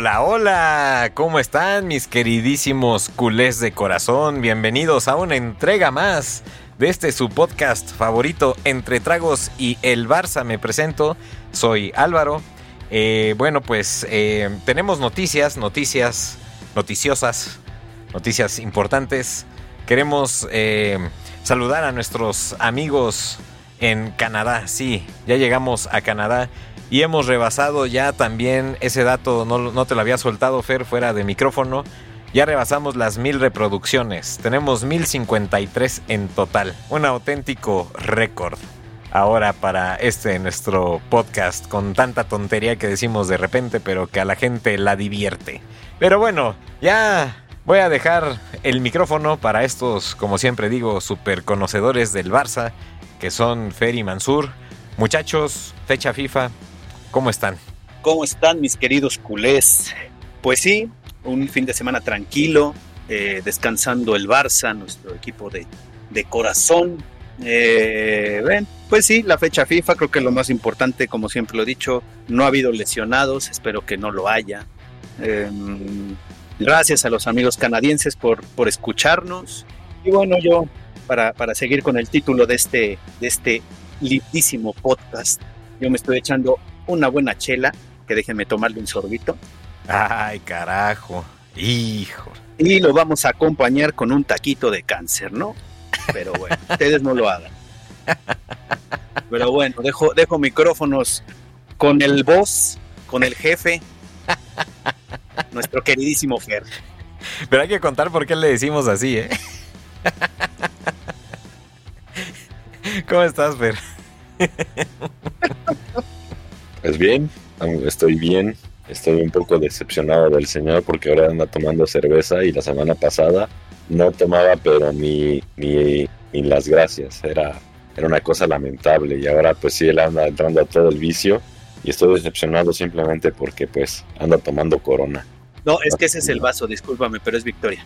Hola, hola, ¿cómo están mis queridísimos culés de corazón? Bienvenidos a una entrega más de este su podcast favorito Entre Tragos y el Barça. Me presento, soy Álvaro. Eh, bueno, pues eh, tenemos noticias, noticias noticiosas, noticias importantes. Queremos eh, saludar a nuestros amigos en Canadá. Sí, ya llegamos a Canadá y hemos rebasado ya también ese dato, no, te lo había soltado Fer fuera de micrófono. Ya rebasamos las mil reproducciones. Tenemos 1053 en total. Un auténtico récord. Ahora para este nuestro podcast con tanta tontería que decimos de repente, pero que a la gente la divierte. Pero bueno, ya voy a dejar el micrófono para estos, como siempre digo, super conocedores del Barça, que son Fer y Mansur. Muchachos, fecha FIFA, ¿Cómo están? ¿Cómo están mis queridos culés? Pues sí, un fin de semana tranquilo, eh, descansando el Barça, nuestro equipo de, corazón. Eh, pues sí, la fecha FIFA, creo que lo más importante, como siempre lo he dicho, no ha habido lesionados, espero que no lo haya. Em, gracias a los amigos canadienses por, por escucharnos. Y bueno, yo, para, para seguir con el título de este, de este lindísimo podcast, yo me estoy echando una buena chela, que déjenme tomarle un sorbito. Ay, carajo, hijo. Y lo vamos a acompañar con un taquito de cáncer, ¿no? Pero bueno, ustedes no lo hagan. Pero bueno, dejo, dejo micrófonos con el boss, con el jefe, nuestro queridísimo Fer. Pero hay que contar por qué le decimos así, ¿eh? ¿Cómo estás, Fer? Pues bien, estoy bien. Estoy un poco decepcionado del señor porque ahora anda tomando cerveza y la semana pasada no tomaba, pero ni, ni, ni las gracias. Era, era una cosa lamentable y ahora pues sí, él anda entrando a todo el vicio y estoy decepcionado simplemente porque pues anda tomando corona. No, es que ese es el vaso, discúlpame, pero es Victoria.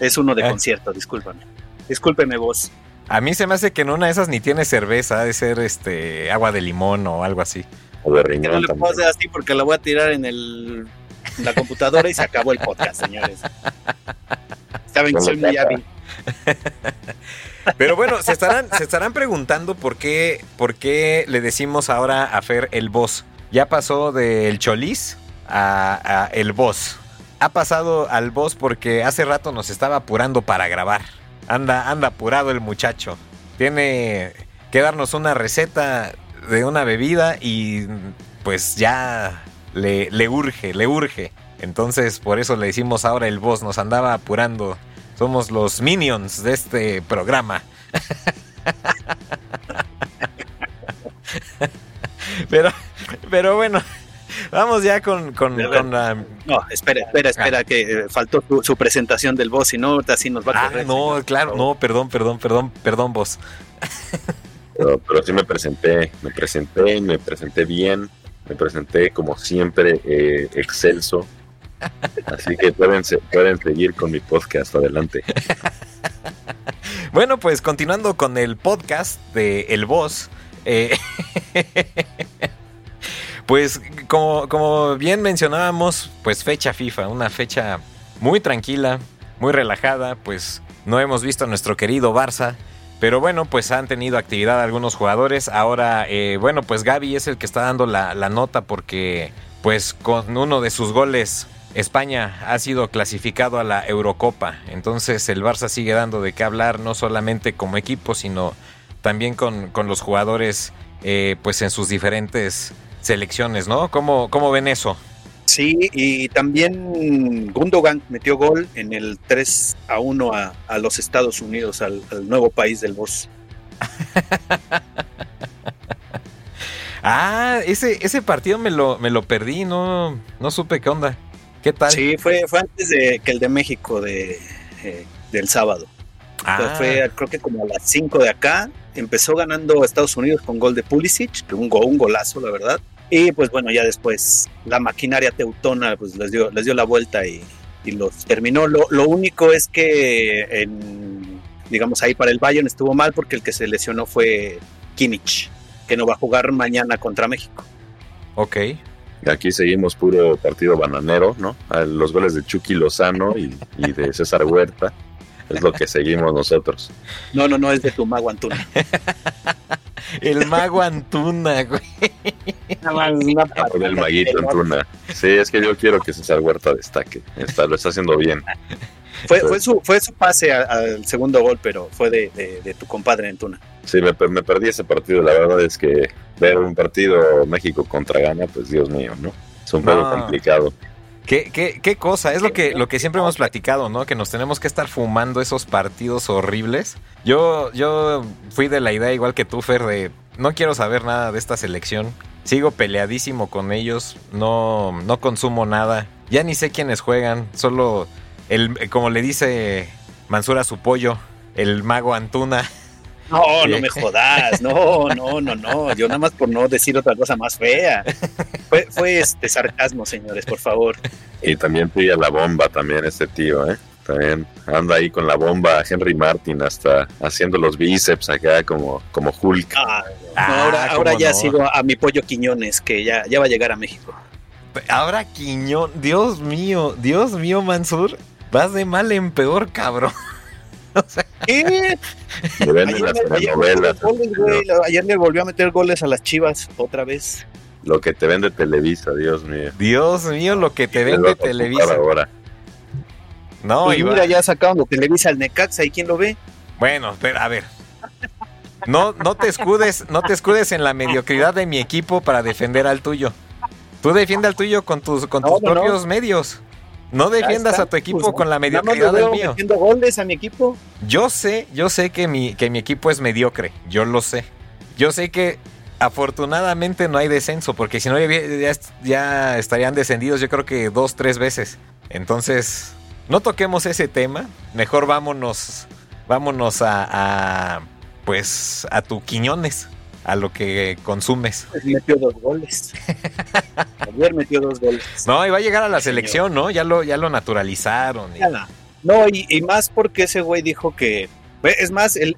Es uno de ah. concierto, discúlpame. Discúlpeme vos. A mí se me hace que en una de esas ni tiene cerveza, ha de ser este agua de limón o algo así. O de No le puedo hacer así porque la voy a tirar en el la computadora y se acabó el podcast, señores. Saben que soy muy hábil. Pero bueno, se estarán, se estarán preguntando por qué, por qué le decimos ahora a Fer el boss. Ya pasó del Cholis a, a el boss. Ha pasado al boss porque hace rato nos estaba apurando para grabar. Anda, anda apurado el muchacho. Tiene que darnos una receta de una bebida y pues ya le, le urge, le urge. Entonces por eso le decimos ahora el boss, nos andaba apurando. Somos los minions de este programa. pero, pero bueno, vamos ya con, con, la... No, espera, espera, espera, ah. que eh, faltó su, presentación del boss, y no, así nos va a ah, No, claro, no, perdón, perdón, perdón, perdón, boss. Pero, sí me presenté, me presenté, me presenté bien, me presenté como siempre eh, excelso. Así que pueden, pueden seguir con mi podcast adelante. Bueno, pues continuando con el podcast de El Voz. Eh, pues como, como bien mencionábamos, pues fecha FIFA, una fecha muy tranquila, muy relajada, pues no hemos visto a nuestro querido Barça pero bueno, pues han tenido actividad algunos jugadores. Ahora, eh, bueno, pues Gaby es el que está dando la, nota porque pues con uno de sus goles España ha sido clasificado a la Eurocopa. Entonces el Barça sigue dando de qué hablar, no solamente como equipo, sino también con, los jugadores eh, pues en sus diferentes selecciones, ¿no? ¿Cómo, cómo ven eso? Sí, y también Gundogan metió gol en el 3 a 1 a, los Estados Unidos, al, nuevo país del boss. ah, ese, ese partido me lo, me lo perdí, no, no supe qué onda. ¿Qué tal? Sí, fue, fue antes de que el de México de, eh, del sábado. Ah. Fue creo que como a las 5 de acá. Empezó ganando Estados Unidos con gol de Pulisic, un, un golazo, la verdad. Y pues bueno, ya después la maquinaria teutona pues les dio, les dio la vuelta y, los terminó. Lo, único es que, en, digamos, ahí para el Bayern estuvo mal porque el que se lesionó fue Kimmich, que no va a jugar mañana contra México. Ok. Aquí seguimos puro partido bananero, ¿no? Los goles de Chucky Lozano y, de César Huerta. Es lo que seguimos nosotros. No, no, no, es de tu mago Antuna. El mago Antuna, güey. el maguito Antuna. Sí, es que yo quiero que César Huerta destaque. Está, lo está haciendo bien. Fue, fue, su, fue su pase al segundo gol, pero fue de, tu compadre Antuna. Sí, me, me, perdí ese partido. La verdad es que ver un partido México contra Ghana, pues Dios mío, ¿no? Es un poco complicado. ¿Qué, qué, qué cosa? Es lo que, lo que siempre hemos platicado, ¿no? Que nos tenemos que estar fumando esos partidos horribles. Yo, yo fui de la idea, igual que tú, Fer, de no quiero saber nada de esta selección. Sigo peleadísimo con ellos. No, no consumo nada. Ya ni sé quiénes juegan. Solo el, como le dice Mansura su pollo, el mago Antuna. No, no me jodas, no, no, no, no, yo nada más por no decir otra cosa más fea. Fue, fue este sarcasmo, señores, por favor. Y también pilla la bomba también este tío, ¿eh? También anda ahí con la bomba Henry Martin hasta haciendo los bíceps acá como, como Hulk. Ah, ahora ah, ahora ya sigo a mi pollo Quiñones, que ya, ya va a llegar a México. Ahora Quiñón, Dios mío, Dios mío, Mansur, vas de mal en peor, cabrón. O sea, ¿Qué? Ayer, le volvió a meter goles a las chivas otra vez. Lo que te vende Televisa, Dios mío. Dios mío, lo que te vende Televisa. Ahora. No, y mira, ya sacando Televisa al Necaxa, ¿y quién lo ve? Bueno, pero a ver. No, no te escudes, no te escudes en la mediocridad de mi equipo para defender al tuyo. Tú defiende al tuyo con tus, con tus propios medios. No defiendas a tu equipo pues, con la mediocridad del mío. goles a mi equipo. Yo sé, yo sé que mi, que mi equipo es mediocre. Yo lo sé. Yo sé que afortunadamente no hay descenso, porque si no ya, ya estarían descendidos yo creo que dos, tres veces. Entonces, no toquemos ese tema. Mejor vámonos, vámonos a, a pues, a tu Quiñones a lo que consumes. Pues metió dos goles. Ayer metió dos goles. No, y va a llegar a la selección, ¿no? Ya lo, ya lo naturalizaron. No, y, más porque ese güey dijo que. Es más, él,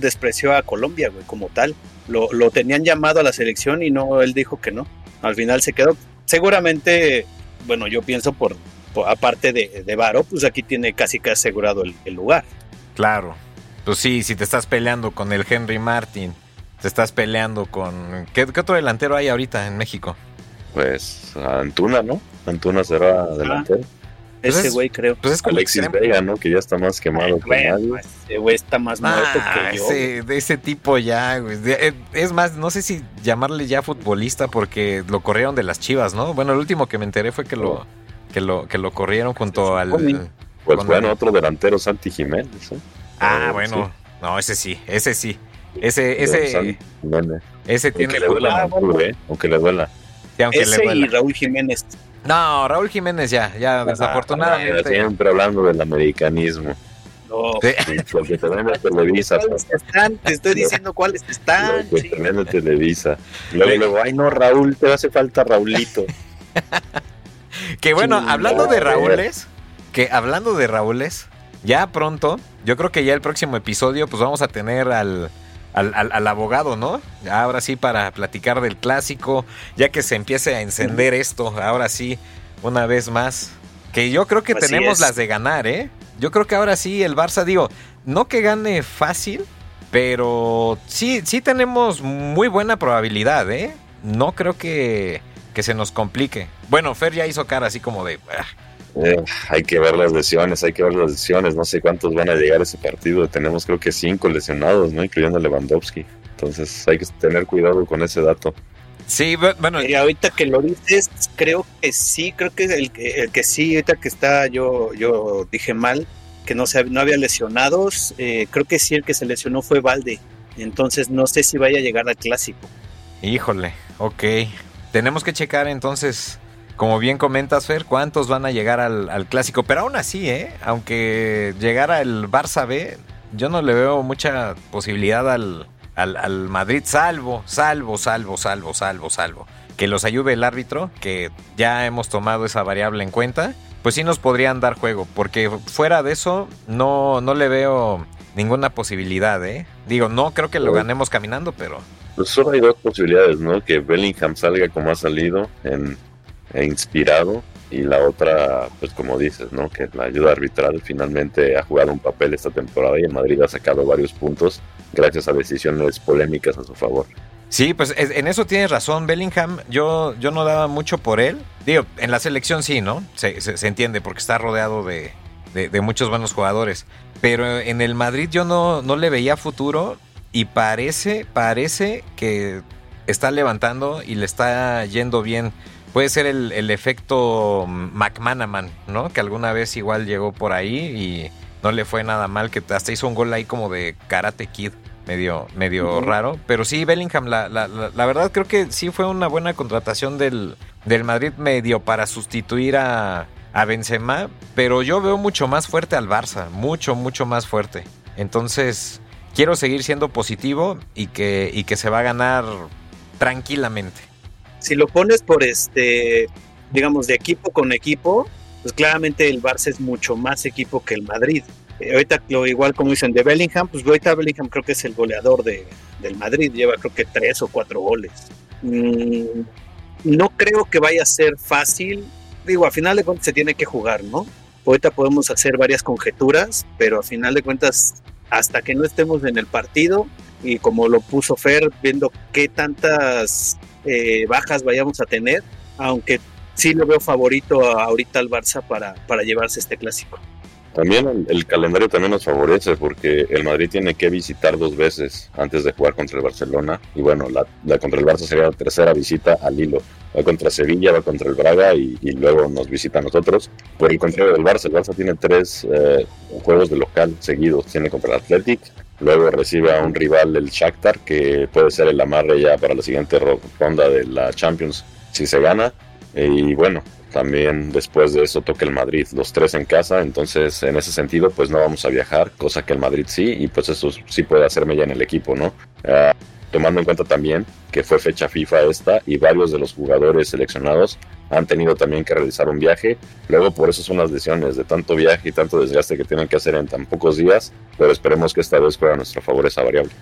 despreció a Colombia, güey, como tal. Lo, tenían llamado a la selección y no, él dijo que no. Al final se quedó. Seguramente, bueno, yo pienso por, aparte de, de Varo, pues aquí tiene casi que asegurado el, el lugar. Claro. Pues sí, si te estás peleando con el Henry Martin te estás peleando con... ¿Qué, otro delantero hay ahorita en México? Pues Antuna, ¿no? Antuna será delantero. Pues ese güey creo. Pues es Alexis Vega, ¿no? Que ya está más quemado que nadie. Pues, ese güey está más muerto que yo. Ese, de ese tipo ya, güey. Eh, es más, no sé si llamarle ya futbolista porque lo corrieron de las chivas, ¿no? Bueno, el último que me enteré fue que lo, que lo, que lo corrieron junto al... Pues bueno, otro delantero, Santi Jiménez. ¿eh? Ah, bueno. No, ese sí, ese sí. Ese, ese, ese tiene. Aunque le duela, ¿eh? aunque le duela. aunque ese le duela. y Raúl Jiménez. No, Raúl Jiménez ya, ya, ah, desafortunadamente. siempre hablando del americanismo. No, porque te vende Televisa. Están, te estoy diciendo cuáles están. Porque te vende Televisa. Luego, luego, ay no, Raúl, te hace falta Raulito. que bueno, hablando de Raúles, que hablando de Raúles, ya pronto, yo creo que ya el próximo episodio, pues vamos a tener al al, abogado, ¿no? Ahora sí para platicar del clásico, ya que se empiece a encender esto, ahora sí, una vez más. Que yo creo que tenemos las de ganar, ¿eh? Yo creo que ahora sí el Barça, digo, no que gane fácil, pero sí, sí tenemos muy buena probabilidad, ¿eh? No creo que, que se nos complique. Bueno, Fer ya hizo cara así como de... Ah, eh, hay que ver las lesiones, hay que ver las lesiones. No sé cuántos van a llegar a ese partido. Tenemos creo que cinco lesionados, ¿no? Incluyendo a Lewandowski. Entonces hay que tener cuidado con ese dato. Sí, bueno. Y ahorita que lo dices, creo que sí, creo que el, el que sí, ahorita que está, yo, yo dije mal, que no, se, no había lesionados. Eh, creo que sí, el que se lesionó fue Valde. Entonces no sé si vaya a llegar al clásico. Híjole, ok. Tenemos que checar entonces como bien comentas, Fer, ¿cuántos van a llegar al, clásico? Pero aún así, ¿eh? Aunque llegara el Barça B, yo no le veo mucha posibilidad al, al, Madrid, salvo, salvo, salvo, salvo, salvo, salvo. Que los ayude el árbitro, que ya hemos tomado esa variable en cuenta, pues sí nos podrían dar juego, porque fuera de eso no, no le veo ninguna posibilidad, ¿eh? Digo, no creo que lo ganemos caminando, pero... Pues solo hay dos posibilidades, ¿no? Que Bellingham salga como ha salido en e inspirado y la otra, pues como dices, ¿no? Que la ayuda arbitral finalmente ha jugado un papel esta temporada y el Madrid ha sacado varios puntos gracias a decisiones polémicas a su favor. Sí, pues en eso tienes razón, Bellingham. Yo, yo no daba mucho por él. Digo, en la selección sí, ¿no? Se, se, entiende porque está rodeado de, de, muchos buenos jugadores. Pero en el Madrid yo no, no le veía futuro y parece, parece que está levantando y le está yendo bien. Puede ser el, el efecto McManaman, ¿no? Que alguna vez igual llegó por ahí y no le fue nada mal, que hasta hizo un gol ahí como de Karate Kid, medio, medio raro. Pero sí, Bellingham, la, la, la, verdad creo que sí fue una buena contratación del, del Madrid medio para sustituir a, a Benzema, pero yo veo mucho más fuerte al Barça, mucho, mucho más fuerte. Entonces, quiero seguir siendo positivo y que, y que se va a ganar tranquilamente. Si lo pones por este, digamos, de equipo con equipo, pues claramente el Barça es mucho más equipo que el Madrid. Eh, ahorita, lo igual como dicen de Bellingham, pues ahorita Bellingham creo que es el goleador de, del Madrid, lleva creo que tres o cuatro goles. Mm, no creo que vaya a ser fácil, digo, a final de cuentas se tiene que jugar, ¿no? Ahorita podemos hacer varias conjeturas, pero a final de cuentas, hasta que no estemos en el partido, y como lo puso Fer, viendo qué tantas eh, bajas vayamos a tener, aunque sí lo veo favorito ahorita al Barça para, para llevarse este clásico. También el, calendario también nos favorece porque el Madrid tiene que visitar dos veces antes de jugar contra el Barcelona. Y bueno, la, contra el Barça sería la tercera visita al hilo. Va contra Sevilla, va contra el Braga y, luego nos visita a nosotros. Por el contrario del Barça, el Barça tiene tres eh, juegos de local seguidos. Tiene contra el Athletic, luego recibe a un rival, el Shakhtar, que puede ser el amarre ya para la siguiente ronda de la Champions si se gana. Y bueno, también después de eso toca el Madrid, los tres en casa, entonces en ese sentido pues no vamos a viajar, cosa que el Madrid sí, y pues eso sí puede hacerme ya en el equipo, ¿no? Ah, tomando en cuenta también que fue fecha FIFA esta y varios de los jugadores seleccionados han tenido también que realizar un viaje. Luego por eso son las lesiones de tanto viaje y tanto desgaste que tienen que hacer en tan pocos días, pero esperemos que esta vez juegue a nuestro favor esa variable.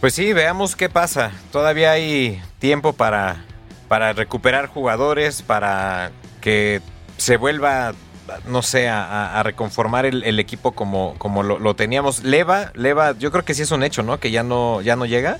Pues sí, veamos qué pasa. Todavía hay tiempo para, para recuperar jugadores, para que se vuelva, no sé, a, reconformar el, equipo como, como lo, teníamos. Leva, Leva, yo creo que sí es un hecho, ¿no? Que ya no, ya no llega.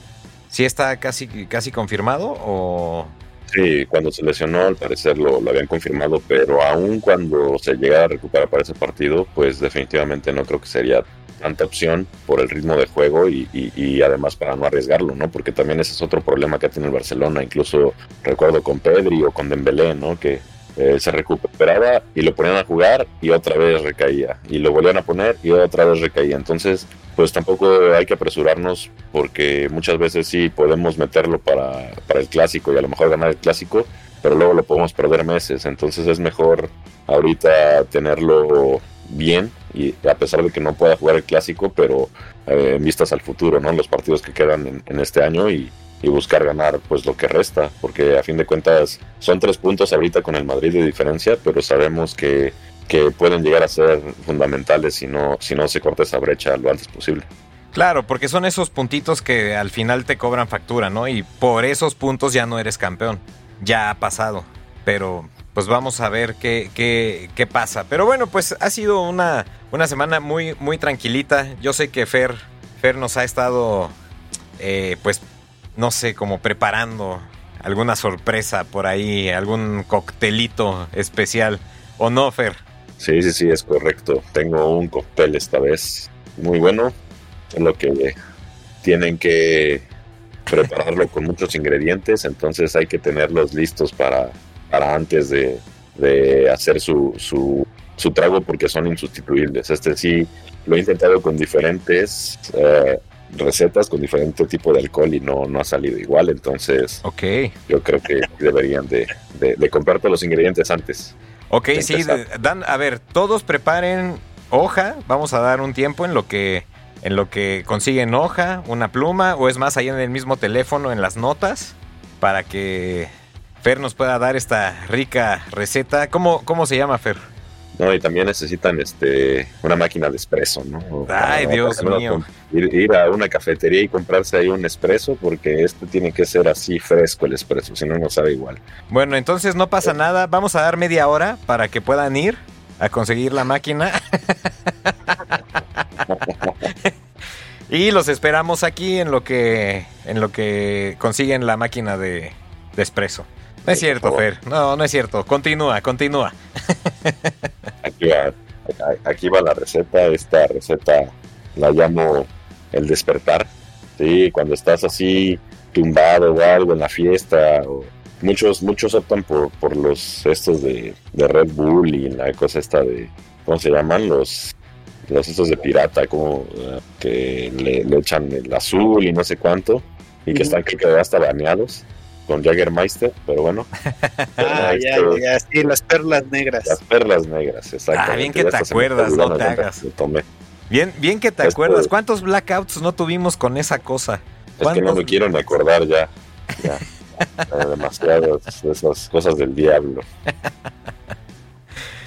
¿Sí está casi, casi confirmado o...? Sí, cuando se lesionó al parecer lo, lo, habían confirmado, pero aún cuando se llega a recuperar para ese partido, pues definitivamente no creo que sería tanta opción por el ritmo de juego y, y, además para no arriesgarlo, ¿no? Porque también ese es otro problema que tiene el Barcelona, incluso recuerdo con Pedri o con Dembélé, ¿no? Que eh, se recuperaba y lo ponían a jugar y otra vez recaía. Y lo volvían a poner y otra vez recaía. Entonces, pues tampoco hay que apresurarnos porque muchas veces sí podemos meterlo para, para el clásico y a lo mejor ganar el clásico, pero luego lo podemos perder meses. Entonces es mejor ahorita tenerlo bien y a pesar de que no pueda jugar el clásico, pero eh, en vistas al futuro, ¿no? Los partidos que quedan en, en este año y, y buscar ganar pues lo que resta, porque a fin de cuentas son tres puntos ahorita con el Madrid de diferencia, pero sabemos que, que pueden llegar a ser fundamentales si no, si no se corta esa brecha lo antes posible. Claro, porque son esos puntitos que al final te cobran factura, ¿no? Y por esos puntos ya no eres campeón. Ya ha pasado. Pero pues vamos a ver qué, qué, qué pasa. Pero bueno, pues ha sido una, una semana muy, muy tranquilita. Yo sé que Fer, Fer nos ha estado eh, pues no sé, como preparando alguna sorpresa por ahí, algún coctelito especial. ¿O no, Fer? Sí, sí, sí, es correcto. Tengo un cóctel esta vez muy bueno, lo que tienen que prepararlo con muchos ingredientes, entonces hay que tenerlos listos para, para antes de, hacer su, su, su, trago porque son insustituibles. Este sí lo he intentado con diferentes eh, recetas con diferente tipo de alcohol y no, no ha salido igual. Entonces, okay. yo creo que deberían de, de, comprarte los ingredientes antes. Ok, sí, dan, a ver, todos preparen hoja. Vamos a dar un tiempo en lo que en lo que consiguen hoja, una pluma, o es más, ahí en el mismo teléfono, en las notas, para que Fer nos pueda dar esta rica receta. ¿Cómo, cómo se llama, Fer? No, y también necesitan este una máquina de espresso, ¿no? Ay, Dios mío. Ir, ir, a una cafetería y comprarse ahí un espresso, porque este tiene que ser así fresco el espresso, si no, no sabe igual. Bueno, entonces no pasa nada. Vamos a dar media hora para que puedan ir a conseguir la máquina. y los esperamos aquí en lo que en lo que consiguen la máquina de, de espresso. No es cierto, Fer. No, no es cierto. Continúa, continúa. Aquí va, aquí va la receta. Esta receta la llamo el despertar. Sí, cuando estás así tumbado o algo en la fiesta. muchos, muchos optan por, por los estos de, de Red Bull y la cosa esta de. ¿Cómo se llaman? Los los estos de pirata, como uh, que le, le, echan el azul y no sé cuánto, y que están creo que hasta baneados con Jaggermeister, pero bueno. ah, ya, ya, sí, las perlas negras. Las perlas negras, exacto. Ah, bien que te acuerdas, no te hagas. Bien, bien que te Esto acuerdas. ¿Cuántos blackouts no tuvimos con esa cosa? Es que no me quiero ni acordar ya. ya. Demasiadas esas cosas del diablo.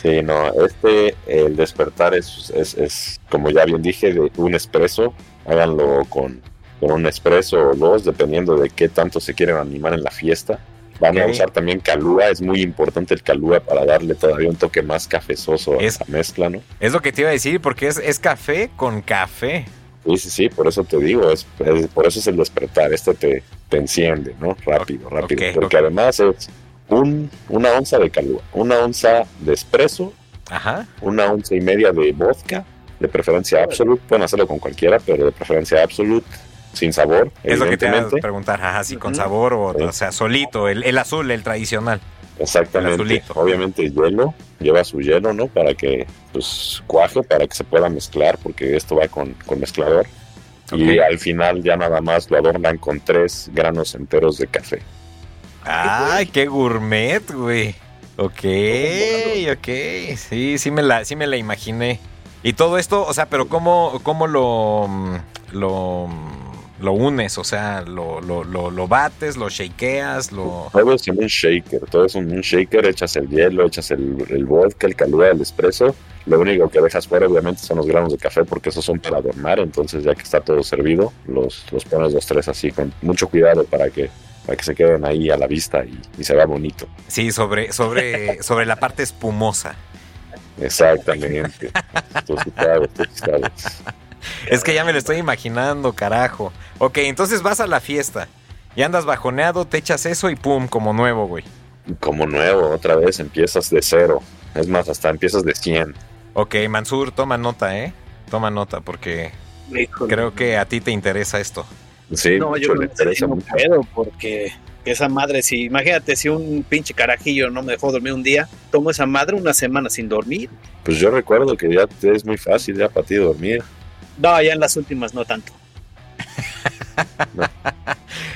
Sí, no, este, el despertar es, es, es, como ya bien dije, de un espresso. Háganlo con, con un espresso o dos, dependiendo de qué tanto se quieren animar en la fiesta. Van okay. a usar también calúa, es muy importante el calúa para darle todavía un toque más cafezoso a esa mezcla, ¿no? Es lo que te iba a decir, porque es, es café con café. Sí, sí, sí, por eso te digo, es, es por eso es el despertar, este te, te enciende, ¿no? Rápido, rápido. Okay, porque okay. además es un, una onza de calúa, una onza de espresso, Ajá. una onza y media de vodka, de preferencia absolute, pueden hacerlo con cualquiera, pero de preferencia absolute, sin sabor. Es lo que te iba a preguntar, ajá, si con sabor o, sí. o sea, solito, el, el, azul, el tradicional. Exactamente. El Obviamente hielo, lleva su hielo, ¿no? Para que pues cuaje, para que se pueda mezclar, porque esto va con, con mezclador. Okay. Y al final ya nada más lo adornan con tres granos enteros de café. Ay, qué gourmet, güey. Ok, ok. Sí, sí me la, sí me la imaginé. Y todo esto, o sea, pero ¿cómo, cómo lo, lo, lo unes? O sea, lo, lo, lo, lo bates, lo shakeas, lo... Todo es un shaker, todo es un, un shaker, echas el hielo, echas el, el vodka, el calúa, el espresso. Lo único que dejas fuera, obviamente, son los granos de café porque esos son para adornar. Entonces, ya que está todo servido, los, los pones los tres así con mucho cuidado para que para que se queden ahí a la vista y, y se vea bonito. Sí, sobre, sobre, sobre la parte espumosa. Exactamente. es que ya me lo estoy imaginando, carajo. Ok, entonces vas a la fiesta y andas bajoneado, te echas eso y pum, como nuevo, güey. Como nuevo, otra vez empiezas de cero. Es más, hasta empiezas de 100. Ok, Mansur, toma nota, ¿eh? Toma nota porque Híjole. creo que a ti te interesa esto. Sí, no, yo me interesa un pedo porque esa madre, si imagínate si un pinche carajillo no me dejó dormir un día, tomo esa madre una semana sin dormir. Pues yo recuerdo que ya es muy fácil ya para ti dormir. No, ya en las últimas no tanto. no.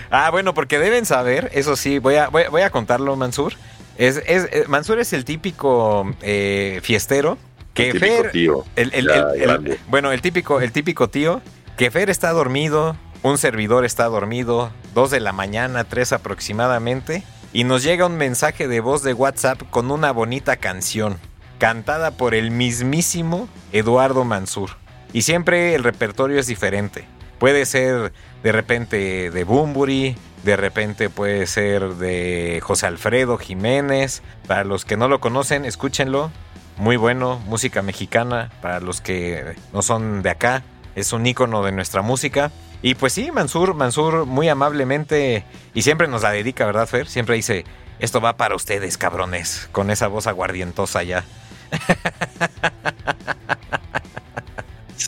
ah, bueno, porque deben saber, eso sí, voy a, voy, voy a contarlo, Mansur. Es, es, es, Mansur es el típico eh, fiestero que el típico Fer, tío. El, el, Ya, el, bueno, el típico, el típico tío que Fer está dormido, un servidor está dormido, 2 de la mañana, 3 aproximadamente, y nos llega un mensaje de voz de WhatsApp con una bonita canción, cantada por el mismísimo Eduardo Mansur. Y siempre el repertorio es diferente. Puede ser de repente de Bumburi, de repente puede ser de José Alfredo Jiménez. Para los que no lo conocen, escúchenlo. Muy bueno, música mexicana. Para los que no son de acá, es un ícono de nuestra música. Y pues sí, Mansur, Mansur muy amablemente y siempre nos la dedica, ¿verdad, Fer? Siempre dice, esto va para ustedes, cabrones, con esa voz aguardientosa ya.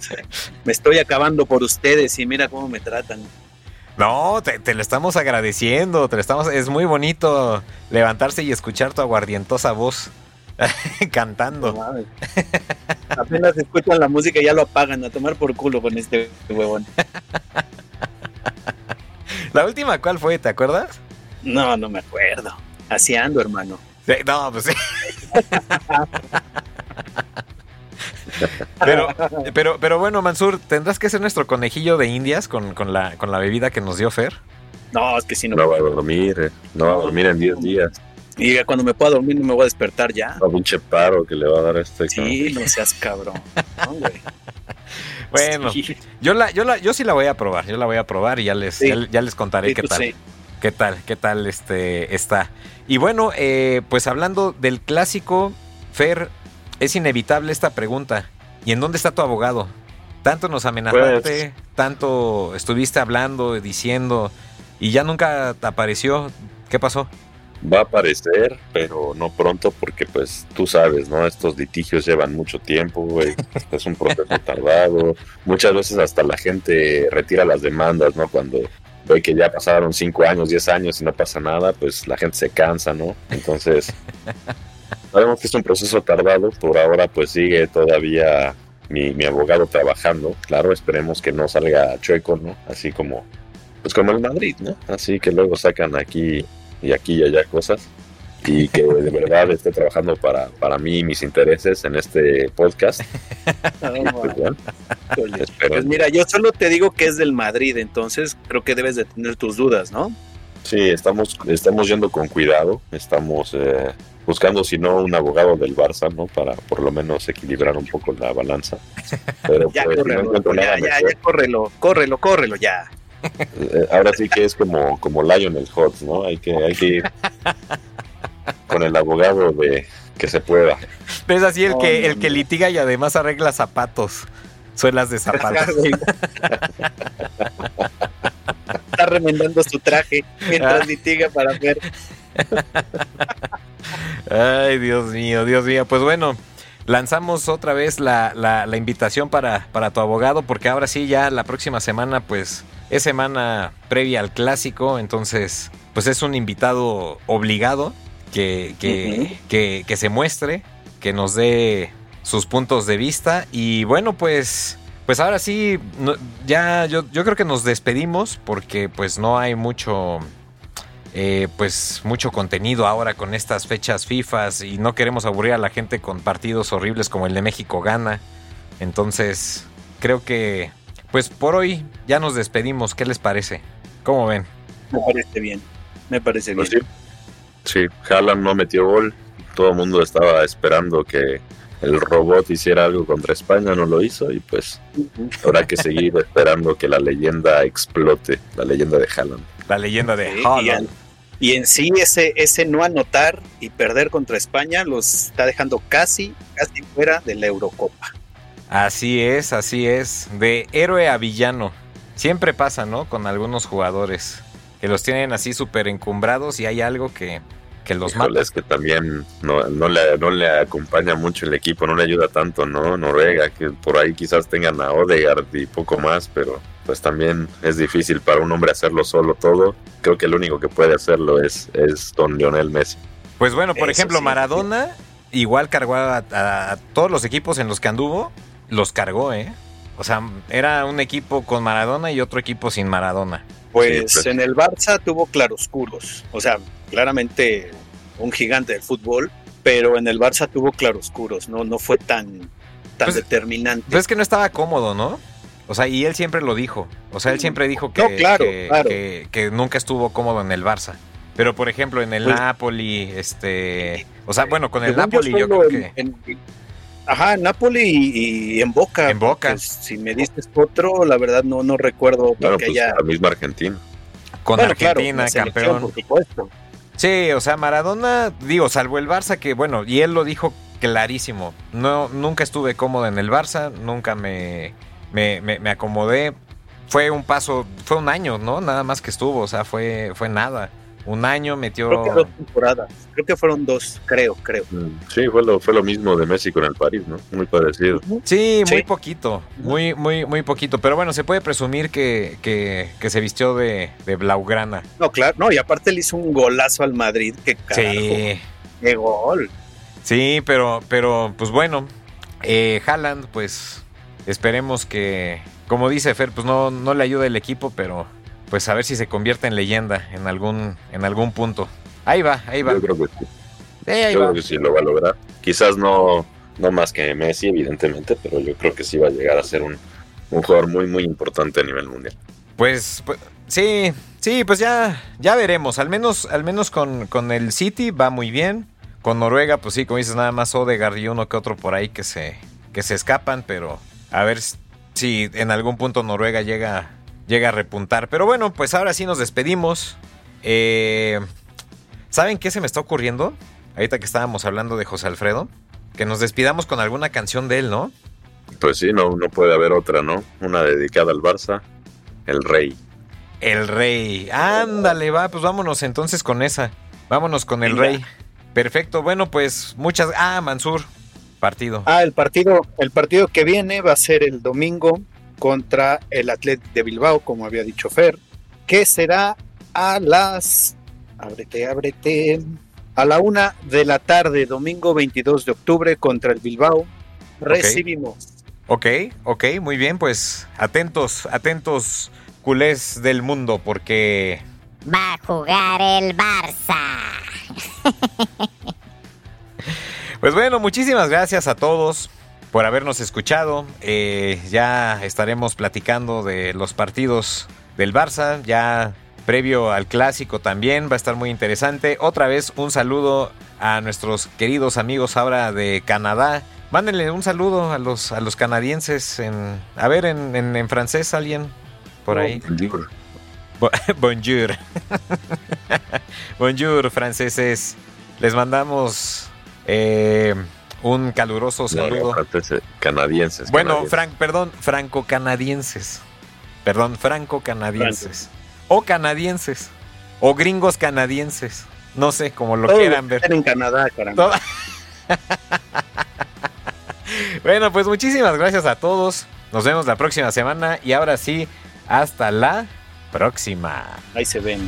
Me estoy acabando por ustedes y mira cómo me tratan. No, te, te, lo estamos agradeciendo, te lo estamos, es muy bonito levantarse y escuchar tu aguardientosa voz cantando. No, Apenas escuchan la música y ya lo apagan a tomar por culo con este huevón. La última, ¿cuál fue? ¿Te acuerdas? No, no me acuerdo. Así ando, hermano. Sí, no, pues sí. Pero, pero, pero bueno, Mansur, ¿tendrás que ser nuestro conejillo de indias con, con, la, con la bebida que nos dio Fer? No, es que si no. No va a dormir, no va a dormir en 10 días. Y cuando me pueda dormir no me voy a despertar ya. Un pinche paro que le va a dar a este Sí, no seas cabrón. No, güey. Bueno, Sí. yo la, yo la, yo sí la voy a probar, yo la voy a probar y ya les, Sí. ya, ya les contaré Sí, qué tal. sí. ¿Qué tal? ¿Qué tal este está? Y bueno, eh, pues hablando del clásico, Fer, es inevitable esta pregunta. ¿Y en dónde está tu abogado? Tanto nos amenazaste, tanto estuviste hablando, diciendo, y ya nunca te apareció. ¿Qué pasó? Va a aparecer, pero no pronto porque pues tú sabes, ¿no? Estos litigios llevan mucho tiempo, güey. Es un proceso tardado. Muchas veces hasta la gente retira las demandas, ¿no? Cuando ve que ya pasaron 5 años, 10 años y no pasa nada, pues la gente se cansa, ¿no? Entonces, sabemos que es un proceso tardado. Por ahora pues sigue todavía mi, mi abogado trabajando. Claro, esperemos que no salga chueco, ¿no? Así como, pues como el Madrid, ¿no? Así que luego sacan aquí y aquí y allá cosas y que de verdad esté trabajando para, para mí y mis intereses en este podcast. Pues, bueno. Pues mira, yo solo te digo que es del Madrid, entonces creo que debes de tener tus dudas, ¿no? Sí, estamos, estamos yendo con cuidado, estamos eh, buscando si no un abogado del Barça, ¿no? Para por lo menos equilibrar un poco la balanza. Pero Ya pues, no córrelo, encuentro ya, ya, ya, córrelo, córrelo, córrelo, ya. eh, ahora sí que es como, como Lionel Hutz, ¿no? Hay que, hay que ir con el abogado de que se pueda. Es así el No, que, no, el que no. litiga y además arregla zapatos, suelas de zapatos. Está remendando su traje mientras Ah. litiga para ver. Ay, Dios mío, Dios mío. Pues bueno, lanzamos otra vez la, la- la invitación para, para tu abogado, porque ahora sí, ya la próxima semana, pues es semana previa al clásico, entonces, pues es un invitado obligado que, que, que, que se muestre, que nos dé sus puntos de vista. Y bueno, pues. Pues ahora sí, no- ya yo, yo creo que nos despedimos porque pues no hay mucho, eh, pues mucho contenido ahora con estas fechas FIFAs y no queremos aburrir a la gente con partidos horribles como el de México gana. Entonces, creo que pues por hoy ya nos despedimos. ¿Qué les parece? ¿Cómo ven? Me parece bien. Me parece bien. Pues sí, sí, Haaland no metió gol, todo el mundo estaba esperando que el robot hiciera algo contra España, no lo hizo y pues habrá que seguir esperando que la leyenda explote, la leyenda de Haaland. La leyenda de Haaland. Y en sí ese, ese no anotar y perder contra España los está dejando casi, casi fuera de la Eurocopa. Así es, así es. De héroe a villano. Siempre pasa, ¿no? Con algunos jugadores. Que los tienen así súper encumbrados y hay algo que, que los Híjole, mata. es que también no, no, le, no le acompaña mucho el equipo, no le ayuda tanto, ¿no? Noruega, que por ahí quizás tengan a Odegaard y poco más, pero pues también es difícil para un hombre hacerlo solo todo. Creo que el único que puede hacerlo es, es don Lionel Messi. Pues bueno, por Eso ejemplo, sí. Maradona igual cargó a, a- a todos los equipos en los que anduvo, los cargó, ¿eh? O sea, era un equipo con Maradona y otro equipo sin Maradona. Pues Sí, pues. en el Barça tuvo claroscuros, o sea, claramente un gigante del fútbol, pero en el Barça tuvo claroscuros, no, no fue tan, tan Pues- determinante. Pero es que no estaba cómodo, ¿no? O sea, y él siempre lo dijo. O sea, él siempre dijo que, No, claro, que, claro. que- que nunca estuvo cómodo en el Barça. Pero, por ejemplo, en el Pues- Napoli, este... O sea, bueno, con el Napoli yo creo que... en- ajá, en Napoli y, y en Boca. En Boca. Pues, si me dices otro, la verdad no, no recuerdo Claro, pues haya... la misma Argentina. Con Bueno, Argentina, campeón. Por supuesto. Sí, o sea, Maradona, digo, salvo el Barça, que bueno, y él lo dijo clarísimo. No, nunca estuve cómodo en el Barça, nunca me, me, me- me acomodé. Fue un paso, fue un año, ¿no? Nada más que estuvo, o sea, fue, fue nada. Un año metió. Creo que dos temporadas. Creo que fueron dos, creo, creo. Sí, fue lo, fue lo mismo de Messi con el París, ¿no? Muy parecido. Sí, muy poquito, muy, muy, muy poquito. Pero bueno, se puede presumir que, que, que se vistió de, de Blaugrana. No, claro, no, y aparte le hizo un golazo al Madrid, que carajo, Sí. qué gol. Sí, pero, pero pues bueno, eh, Haaland, pues esperemos que, como dice Fer, pues no, no le ayude el equipo, pero pues a ver si se convierte en leyenda en algún, en algún punto. Ahí va, ahí va. Yo creo que sí. Eh, Yo va. creo que sí lo va a lograr. Quizás no, no más que Messi, evidentemente, pero yo creo que sí va a llegar a ser un, un jugador muy, muy importante a nivel mundial. Pues, pues, Sí, sí, pues ya, ya veremos. Al menos, al menos con, con el City va muy bien. Con Noruega, pues sí, como dices, nada más Odegaard y uno que otro por ahí que se, que se escapan, pero a ver si en algún punto Noruega llega, llega a repuntar. Pero bueno, pues ahora sí nos despedimos. Eh, ¿Saben qué se me está ocurriendo? Ahorita que estábamos hablando de José Alfredo. Que nos despidamos con alguna canción de él, ¿no? Pues sí, no, no puede haber otra, ¿no? Una dedicada al Barça, El Rey. El Rey. Ándale, va, pues vámonos entonces con esa. Vámonos con El Rey. Perfecto, bueno, pues muchas... Ah, Mansur, partido. Ah, el partido, el partido que viene va a ser el domingo contra el Athletic de Bilbao, como había dicho Fer, que será a las... Ábrete, ábrete. A la una de la tarde, domingo 22 de octubre, contra el Bilbao, recibimos. Ok, ok, muy bien, pues atentos, atentos, culés del mundo, porque... Va a jugar el Barça. pues bueno, muchísimas gracias a todos por habernos escuchado. Eh, ya estaremos platicando de los partidos del Barça, ya previo al clásico también, va a estar muy interesante. Otra vez un saludo a nuestros queridos amigos ahora de Canadá. Mándenle un saludo a los, a los canadienses en... A ver, en, en, en francés alguien por ahí. Bonjour. Bo- Bonjour. Bonjour, franceses. Les mandamos eh, un caluroso saludo. No, franceses, canadienses. Bueno. Frank, perdón, franco-canadienses. Perdón, franco-canadienses. O canadienses. O gringos canadienses. No sé, como lo Todo quieran ver. en Canadá, caramba. Bueno, pues muchísimas gracias a todos. Nos vemos la próxima semana y ahora sí, hasta la próxima. Ahí se ven.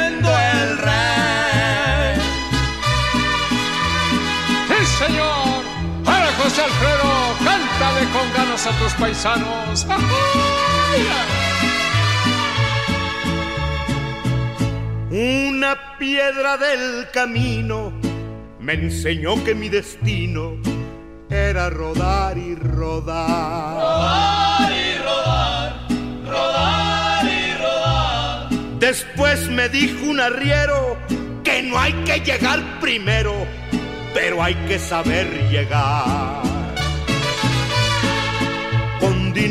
a tus paisanos! Una piedra del camino me enseñó que mi destino era rodar y rodar. Rodar y rodar, rodar y rodar. Después me dijo un arriero que no hay que llegar primero, pero hay que saber llegar.